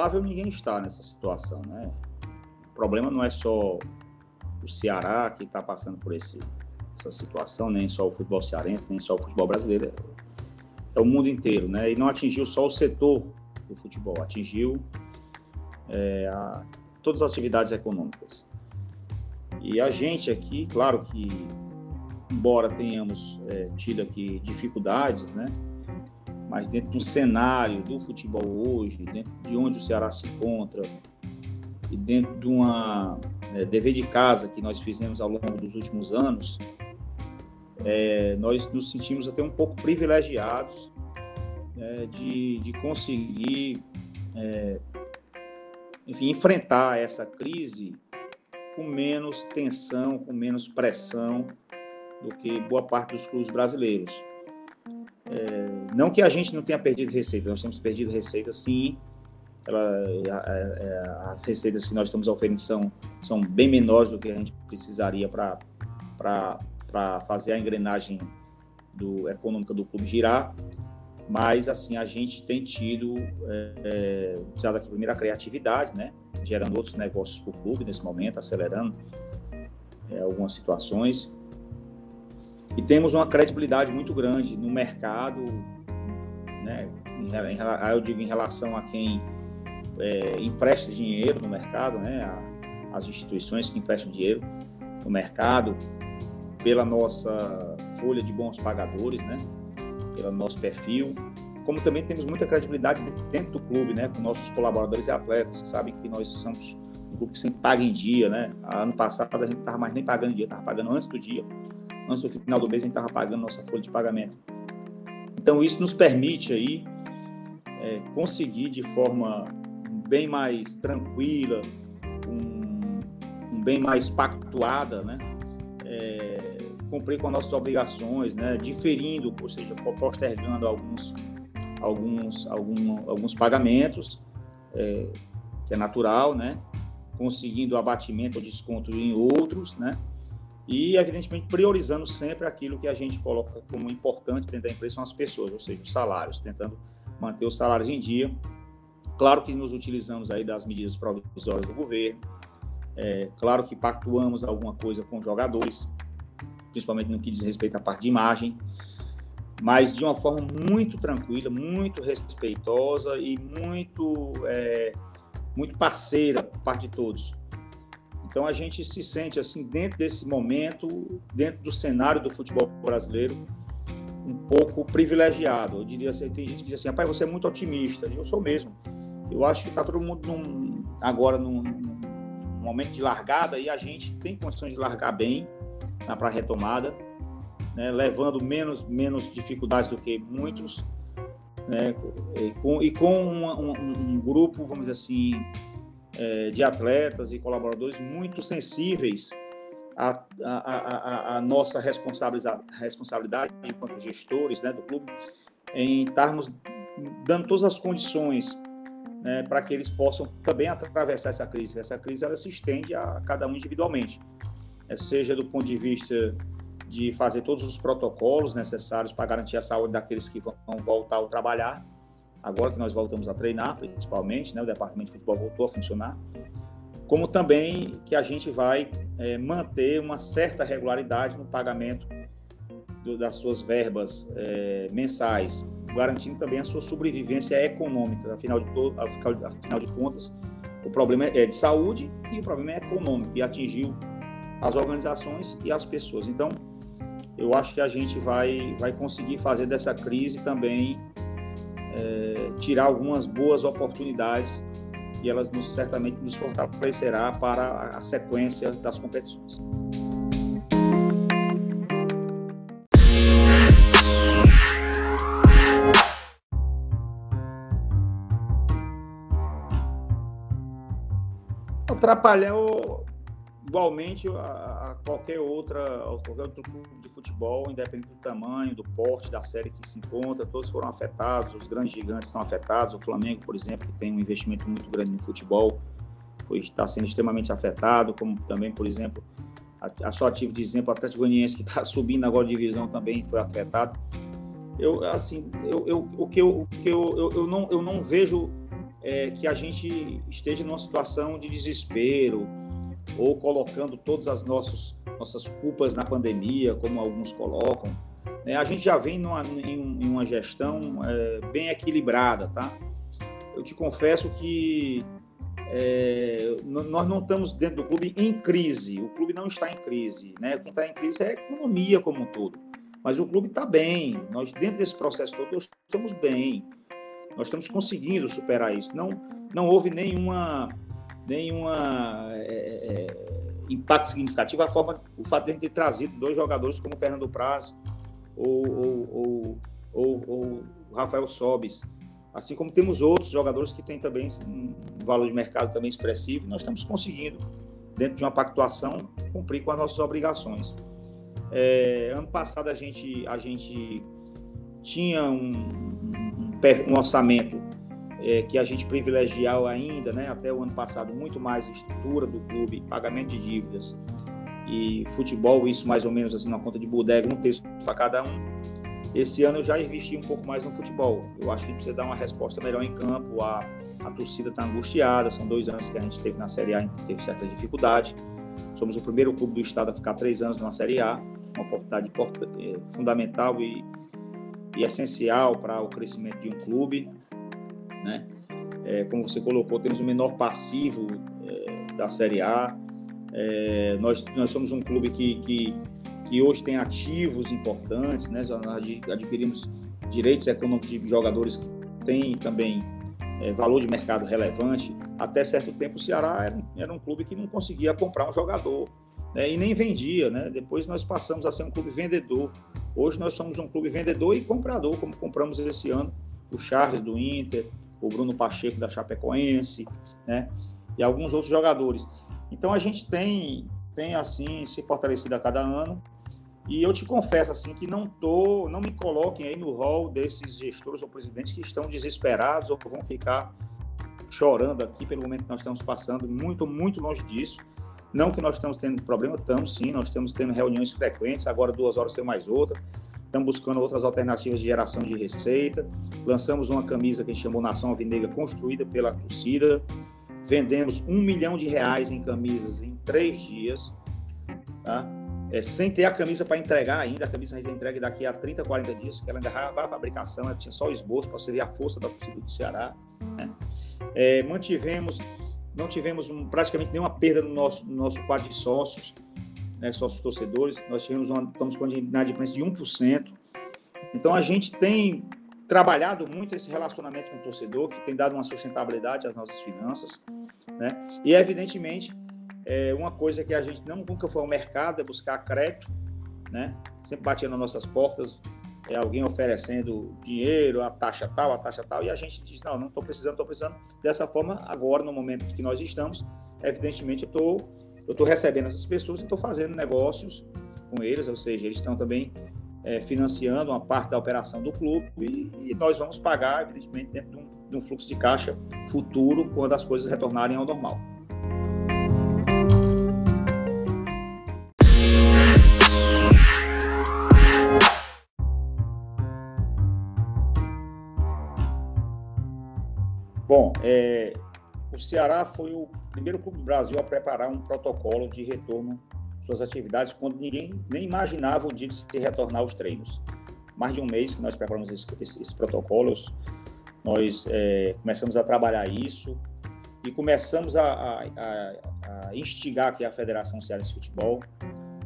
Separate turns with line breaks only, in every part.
confortável ninguém está nessa situação, né? O problema não é só o Ceará que está passando por esse, essa situação, nem só o futebol cearense, nem só o futebol brasileiro, é o mundo inteiro, né? E não atingiu só o setor do futebol, atingiu é, a, todas as atividades econômicas. E a gente aqui, claro que, embora tenhamos é, tido aqui dificuldades, né? Mas dentro do cenário do futebol hoje, dentro de onde o Ceará se encontra, e dentro de uma é, dever de casa que nós fizemos ao longo dos últimos anos, é, nós nos sentimos até um pouco privilegiados é, de, de conseguir, é, enfim, enfrentar essa crise com menos tensão, com menos pressão do que boa parte dos clubes brasileiros. É, não que a gente não tenha perdido receita, nós temos perdido receita sim. Ela, as receitas que nós estamos oferecendo são, são bem menores do que a gente precisaria para fazer a engrenagem do, econômica do clube girar, mas assim a gente tem tido é, é, usado aqui primeiro a criatividade, né, gerando outros negócios para o clube nesse momento, acelerando é, algumas situações e temos uma credibilidade muito grande no mercado, né, em, eu digo em relação a quem é, empresta dinheiro no mercado, né, a, as instituições que emprestam dinheiro no mercado, pela nossa folha de bons pagadores, né? Pelo nosso perfil, como também temos muita credibilidade dentro do clube, né? Com nossos colaboradores e atletas que sabem que nós somos um clube que sempre paga em dia, né? Ano passado a gente não estava mais nem pagando em dia, estava pagando antes do dia. Antes do final do mês a gente estava pagando nossa folha de pagamento. Então isso nos permite aí é, conseguir de forma bem mais tranquila, um, um bem mais pactuada, né? É, cumprir com as nossas obrigações, né, diferindo, ou seja, postergando alguns, alguns, algum, alguns pagamentos, é, que é natural, né, conseguindo abatimento ou desconto em outros, né, e evidentemente priorizando sempre aquilo que a gente coloca como importante dentro da empresa são as pessoas, ou seja, os salários, tentando manter os salários em dia. Claro que nos utilizamos aí das medidas provisórias do governo, é, claro que pactuamos alguma coisa com jogadores, principalmente no que diz respeito à parte de imagem, mas de uma forma muito tranquila, muito respeitosa e muito, é, muito parceira por parte de todos. Então a gente se sente assim dentro desse momento, dentro do cenário do futebol brasileiro, um pouco privilegiado. Eu diria assim, tem gente que diz assim, rapaz, você é muito otimista. E eu sou mesmo. Eu acho que está todo mundo num, agora num, num momento de largada e a gente tem condições de largar bem para a retomada, né, levando menos, menos dificuldades do que muitos, né, e com, e com um, um, grupo, vamos dizer assim, de atletas e colaboradores muito sensíveis à, à, à, à nossa responsabilidade enquanto gestores né, do clube, em estarmos dando todas as condições né, para que eles possam também atravessar essa crise. Essa crise ela se estende a cada um individualmente. É, seja do ponto de vista de fazer todos os protocolos necessários para garantir a saúde daqueles que vão voltar ao trabalhar, agora que nós voltamos a treinar, principalmente, né, o departamento de futebol voltou a funcionar, como também que a gente vai é, manter uma certa regularidade no pagamento do, das suas verbas é, mensais, garantindo também a sua sobrevivência econômica. Afinal de, todo, afinal de contas, o problema é de saúde e o problema é econômico, e atingiu as organizações e as pessoas. Então, eu acho que a gente vai, vai conseguir fazer dessa crise também é, tirar algumas boas oportunidades e elas nos, certamente nos fortalecerá para a sequência das competições. Atrapalhar o, igualmente a, a, qualquer outra, a qualquer outro clube de futebol, independente do tamanho, do porte, da série que se encontra, todos foram afetados, os grandes gigantes estão afetados, o Flamengo, por exemplo, que tem um investimento muito grande no futebol, está sendo extremamente afetado, como também, por exemplo, a, a só ativo de exemplo, o Atlético Goianiense, que está subindo agora de divisão também foi afetado. Eu, assim, eu, eu, o que, eu, o que eu, eu, eu, não, eu não vejo é, que a gente esteja numa situação de desespero ou colocando todas as nossas, nossas culpas na pandemia, como alguns colocam. É, a gente já vem numa, em, uma gestão é, bem equilibrada, tá? Eu te confesso que é, nós não estamos dentro do clube em crise. O clube não está em crise, né? Quem está em crise é a economia como um todo. Mas o clube está bem. Nós dentro desse processo todo estamos bem. Nós estamos conseguindo superar isso. Não, não houve nenhuma, nenhuma é, é, impacto significativo a forma, o fato de ter trazido dois jogadores como Fernando Praz ou, ou, ou, ou, ou Rafael Sobis. Assim como temos outros jogadores que têm também um valor de mercado também expressivo, nós estamos conseguindo, dentro de uma pactuação, cumprir com as nossas obrigações. É, ano passado a gente, a gente tinha um, um, um orçamento é, que a gente privilegiava ainda, né, até o ano passado, muito mais estrutura do clube, pagamento de dívidas e futebol, isso mais ou menos assim, na conta de bodega, um terço para cada um. Esse ano eu já investi um pouco mais no futebol. Eu acho que precisa dar uma resposta melhor em campo. A, a torcida está angustiada. São dois anos que a gente esteve na Série A teve certa dificuldade. Somos o primeiro clube do estado a ficar três anos na Série A. Uma oportunidade é, fundamental e, e essencial para o crescimento de um clube. Né? É, como você colocou, temos o menor passivo é, da Série A. É, nós, nós somos um clube que, que que hoje tem ativos importantes, né? Nós adquirimos direitos econômicos de jogadores que têm também é, valor de mercado relevante. Até certo tempo, o Ceará era, era um clube que não conseguia comprar um jogador né? e nem vendia, né? Depois nós passamos a ser um clube vendedor. Hoje nós somos um clube vendedor e comprador, como compramos esse ano o Charles do Inter, o Bruno Pacheco da Chapecoense, né? E alguns outros jogadores. Então a gente tem tem assim se fortalecido a cada ano e eu te confesso assim que não tô, não me coloquem aí no rol desses gestores ou presidentes que estão desesperados ou que vão ficar chorando aqui pelo momento que nós estamos passando, muito, muito longe disso. Não que nós estamos tendo problema, estamos sim, nós estamos tendo reuniões frequentes, agora duas horas tem mais outra. Estamos buscando outras alternativas de geração de receita. Lançamos uma camisa que a gente chamou Nação Alvinegra, construída pela torcida. Vendemos um milhão de reais em camisas em três dias. Tá? é, sem ter a camisa para entregar ainda, a camisa a gente entrega daqui a 30, 40 dias, porque ela ainda vai a fabricação, ela tinha só o esboço para ser a força da torcida do Ceará. Né? É, mantivemos, não tivemos um, praticamente nenhuma perda no nosso, no nosso quadro de sócios, né, sócios torcedores, nós tivemos uma, estamos com uma inadimplência de 1%. Então a gente tem trabalhado muito esse relacionamento com o torcedor, que tem dado uma sustentabilidade às nossas finanças, né? E evidentemente é, uma coisa que a gente não, nunca foi ao mercado é buscar crédito, né? Sempre batia nas nossas portas, é, alguém oferecendo dinheiro, a taxa tal, a taxa tal, e a gente diz, não, não estou precisando, estou precisando. Dessa forma, agora, no momento que nós estamos, evidentemente, eu estou eu tô recebendo essas pessoas e estou fazendo negócios com eles, ou seja, eles estão também é, financiando uma parte da operação do clube e, e nós vamos pagar, evidentemente, dentro de um, de um fluxo de caixa futuro, quando as coisas retornarem ao normal. Bom, é, o Ceará foi o primeiro clube do Brasil a preparar um protocolo de retorno suas atividades quando ninguém nem imaginava o dia de se retornar aos treinos. Mais de um mês que nós preparamos esses, protocolos, nós é, começamos a trabalhar isso e começamos a, a, a, instigar aqui a Federação Cearense de Futebol,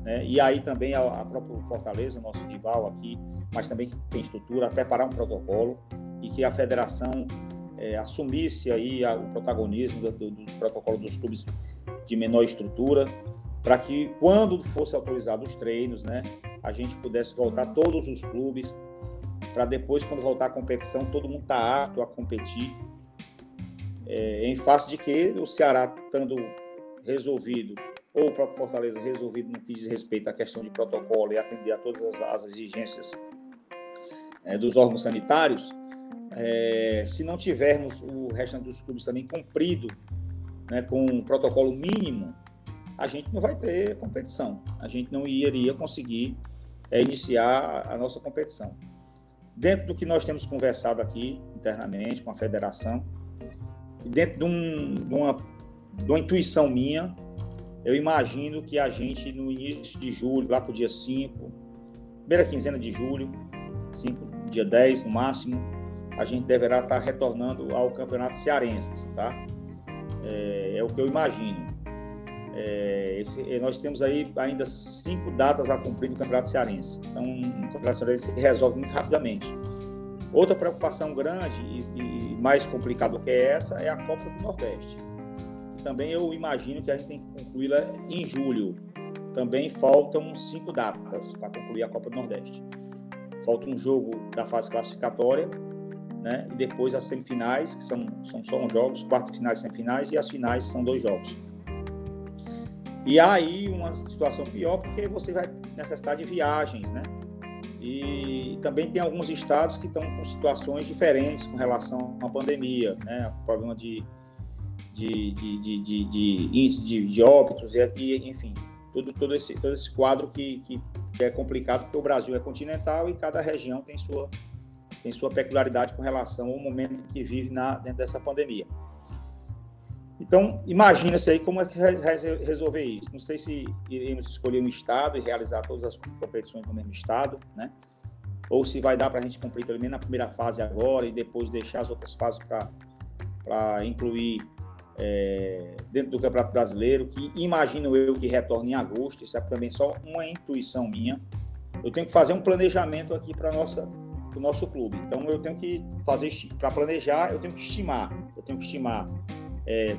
né? e aí também a, a própria Fortaleza, nosso rival aqui, mas também tem estrutura, a preparar um protocolo e que a federação é, assumisse aí a, o protagonismo do, do, dos protocolos dos clubes de menor estrutura, para que quando fosse autorizados os treinos, né, a gente pudesse voltar todos os clubes, para depois, quando voltar a competição, todo mundo está apto a competir, é, em face de que o Ceará estando resolvido, ou o próprio Fortaleza resolvido no que diz respeito à questão de protocolo e atender a todas as, as exigências é, dos órgãos sanitários, é, se não tivermos o restante dos clubes também cumprido né, com um protocolo mínimo, a gente não vai ter competição. A gente não iria conseguir é, iniciar a nossa competição. Dentro do que nós temos conversado aqui internamente com a federação, dentro de, um, de, uma, de uma intuição minha, eu imagino que a gente, no início de julho, lá para o dia 5, primeira quinzena de julho, 5, dia 10 no máximo, a gente deverá estar retornando ao Campeonato Cearense, tá? É, é o que eu imagino. É, esse, nós temos aí ainda cinco datas a cumprir no Campeonato Cearense. Então, o Campeonato Cearense se resolve muito rapidamente. Outra preocupação grande e, e mais complicada do que essa é a Copa do Nordeste. Também eu imagino que a gente tem que concluí-la em julho. Também faltam cinco datas para concluir a Copa do Nordeste. Falta um jogo da fase classificatória, né? E depois as semifinais, que são, são só jogos, quartas finais, semifinais, e as finais são dois jogos. E aí uma situação pior, porque você vai necessitar de viagens, né? E também tem alguns estados que estão com situações diferentes com relação à pandemia, né? O problema de, de, de, de, de, de índice de, de óbitos, e, e, enfim, todo, todo, esse, todo esse quadro que, que é complicado, porque o Brasil é continental e cada região tem sua, tem sua peculiaridade com relação ao momento que vive na, dentro dessa pandemia. Então, imagina-se aí como é que resolver isso. Não sei se iremos escolher um estado e realizar todas as competições no mesmo estado, né? Ou se vai dar para a gente cumprir pelo menos na primeira fase agora e depois deixar as outras fases para incluir é, dentro do Campeonato Brasileiro, que imagino eu que retorne em agosto. Isso é também só uma intuição minha. Eu tenho que fazer um planejamento aqui para nossa o nosso clube. Então eu tenho que fazer para planejar, eu tenho que estimar, eu tenho que estimar é,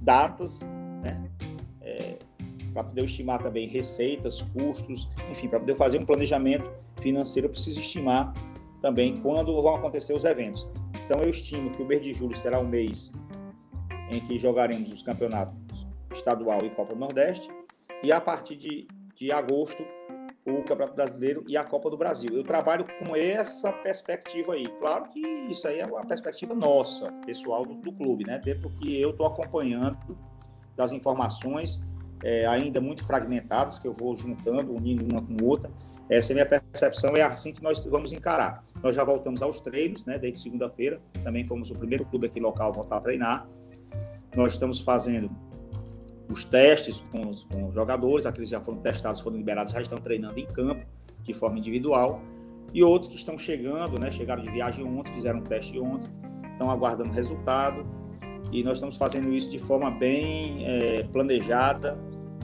datas, né? É, para poder estimar também receitas, custos, enfim, para poder fazer um planejamento financeiro, eu preciso estimar também quando vão acontecer os eventos. Então eu estimo que o mês de julho será o mês em que jogaremos os campeonatos estadual e Copa do Nordeste, e a partir de, de agosto o Campeonato Brasileiro e a Copa do Brasil. Eu trabalho com essa perspectiva aí. Claro que isso aí é uma perspectiva nossa, pessoal do, do clube, né? Dentro que eu estou acompanhando das informações é, ainda muito fragmentadas, que eu vou juntando, unindo uma com outra. Essa é a minha percepção, é assim que nós vamos encarar. Nós já voltamos aos treinos, né? Desde segunda-feira. Também fomos o primeiro clube aqui local a voltar a treinar. Nós estamos fazendo os testes com os, com os jogadores, aqueles que já foram testados, foram liberados, já estão treinando em campo, de forma individual, e outros que estão chegando, né, chegaram de viagem ontem, fizeram um teste ontem, estão aguardando resultado, e nós estamos fazendo isso de forma bem é, planejada,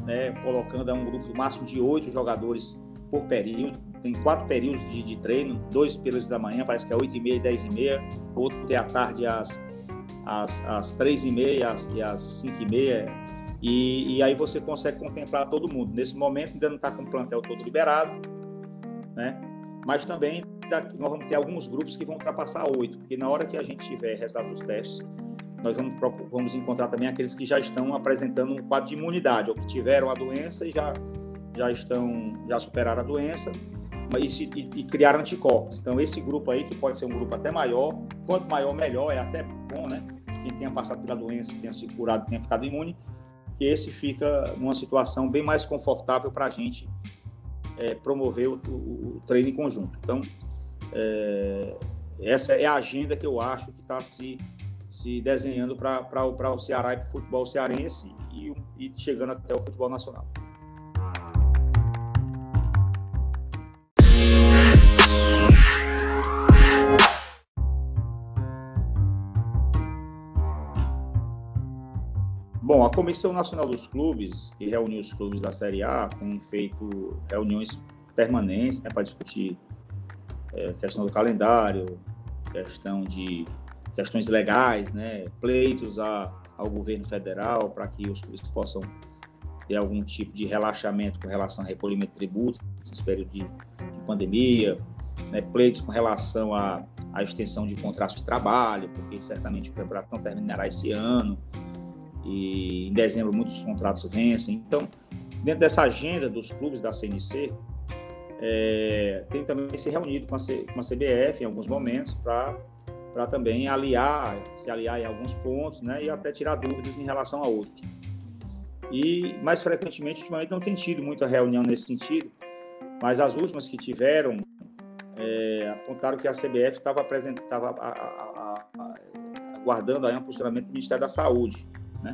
né, colocando um grupo do máximo de oito jogadores por período, tem quatro períodos de, de, treino, dois períodos da manhã, parece que é oito e meia dez e meia, outro é à tarde às, às, às três e meia e às cinco e meia, e, e, aí você consegue contemplar todo mundo. Nesse momento ainda não está com o plantel todo liberado, né? Mas também nós vamos ter alguns grupos que vão ultrapassar oito, porque na hora que a gente tiver resultado dos testes, nós vamos, vamos encontrar também aqueles que já estão apresentando um quadro de imunidade, ou que tiveram a doença e já, já estão, já superaram a doença e, e, e criaram anticorpos. Então, esse grupo aí, que pode ser um grupo até maior, quanto maior, melhor, é até bom, né? Quem tenha passado pela doença, tenha se curado, tenha ficado imune, que esse fica numa situação bem mais confortável para a gente é, promover o, o, o, treino em conjunto. Então, é, essa é a agenda que eu acho que está se, se desenhando para o Ceará e para o futebol cearense e, e chegando até o futebol nacional. Bom, a Comissão Nacional dos Clubes, que reuniu os clubes da Série A, tem feito reuniões permanentes né, para discutir é, questão do calendário, questão de questões legais, né, pleitos a, ao governo federal para que os clubes possam ter algum tipo de relaxamento com relação ao recolhimento de tributos nesse período de, de pandemia, né, pleitos com relação à, extensão de contratos de trabalho, porque certamente o campeonato não terminará esse ano e em dezembro muitos contratos vencem. Então, dentro dessa agenda dos clubes da CNC, é, tem também se reunido com a, C, com a CBF em alguns momentos para também aliar, se aliar em alguns pontos, né, e até tirar dúvidas em relação a outros. E mais frequentemente, ultimamente não tem tido muita reunião nesse sentido, mas as últimas que tiveram é, apontaram que a CBF estava apresentava guardando aí um posicionamento do Ministério da Saúde, né?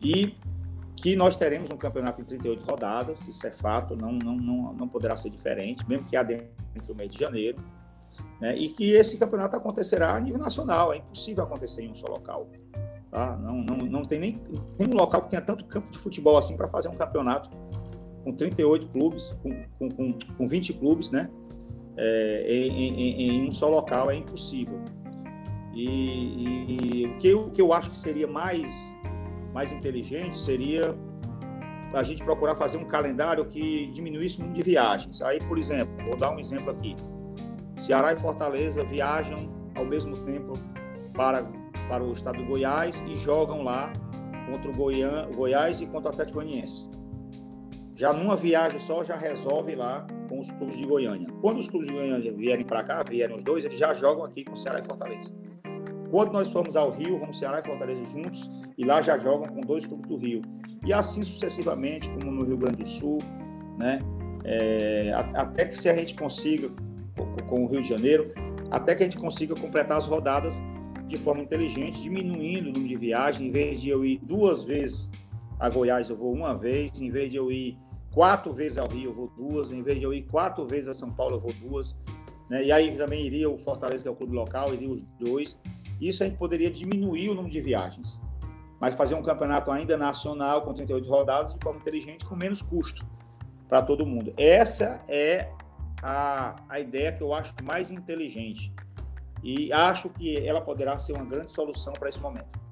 E que nós teremos um campeonato em 38 rodadas, isso é fato, não, não, não, não poderá ser diferente, mesmo que há dentro do mês de janeiro, né? e que esse campeonato acontecerá a nível nacional, é impossível acontecer em um só local. Tá? Não, não, não tem nem nenhum local que tenha tanto campo de futebol assim para fazer um campeonato com 38 clubes, com, com, com 20 clubes, né? É, em, em, em, um só local é impossível. E, e, e, o, que eu, que eu acho que seria mais, mais inteligente seria a gente procurar fazer um calendário que diminuísse o número de viagens. Aí, por exemplo, vou dar um exemplo aqui. Ceará e Fortaleza viajam ao mesmo tempo para, para o estado do Goiás e jogam lá contra o Goiã, Goiás e contra o Atlético Goianiense. Já numa viagem só, já resolve lá com os clubes de Goiânia. Quando os clubes de Goiânia vierem para cá, vieram os dois, eles já jogam aqui com Ceará e Fortaleza. Quando nós formos ao Rio, vamos Ceará e Fortaleza juntos, e lá já jogam com dois clubes do Rio. E assim sucessivamente, como no Rio Grande do Sul, né? É, até que se a gente consiga, com o Rio de Janeiro, até que a gente consiga completar as rodadas de forma inteligente, diminuindo o número de viagens, em vez de eu ir duas vezes a Goiás, eu vou uma vez, em vez de eu ir quatro vezes ao Rio, eu vou duas, em vez de eu ir quatro vezes a São Paulo, eu vou duas, né? e aí também iria o Fortaleza, que é o clube local, iria os dois, isso a gente poderia diminuir o número de viagens, mas fazer um campeonato ainda nacional, com 38 rodadas, de forma inteligente, com menos custo para todo mundo. Essa é a, a ideia que eu acho mais inteligente. E acho que ela poderá ser uma grande solução para esse momento.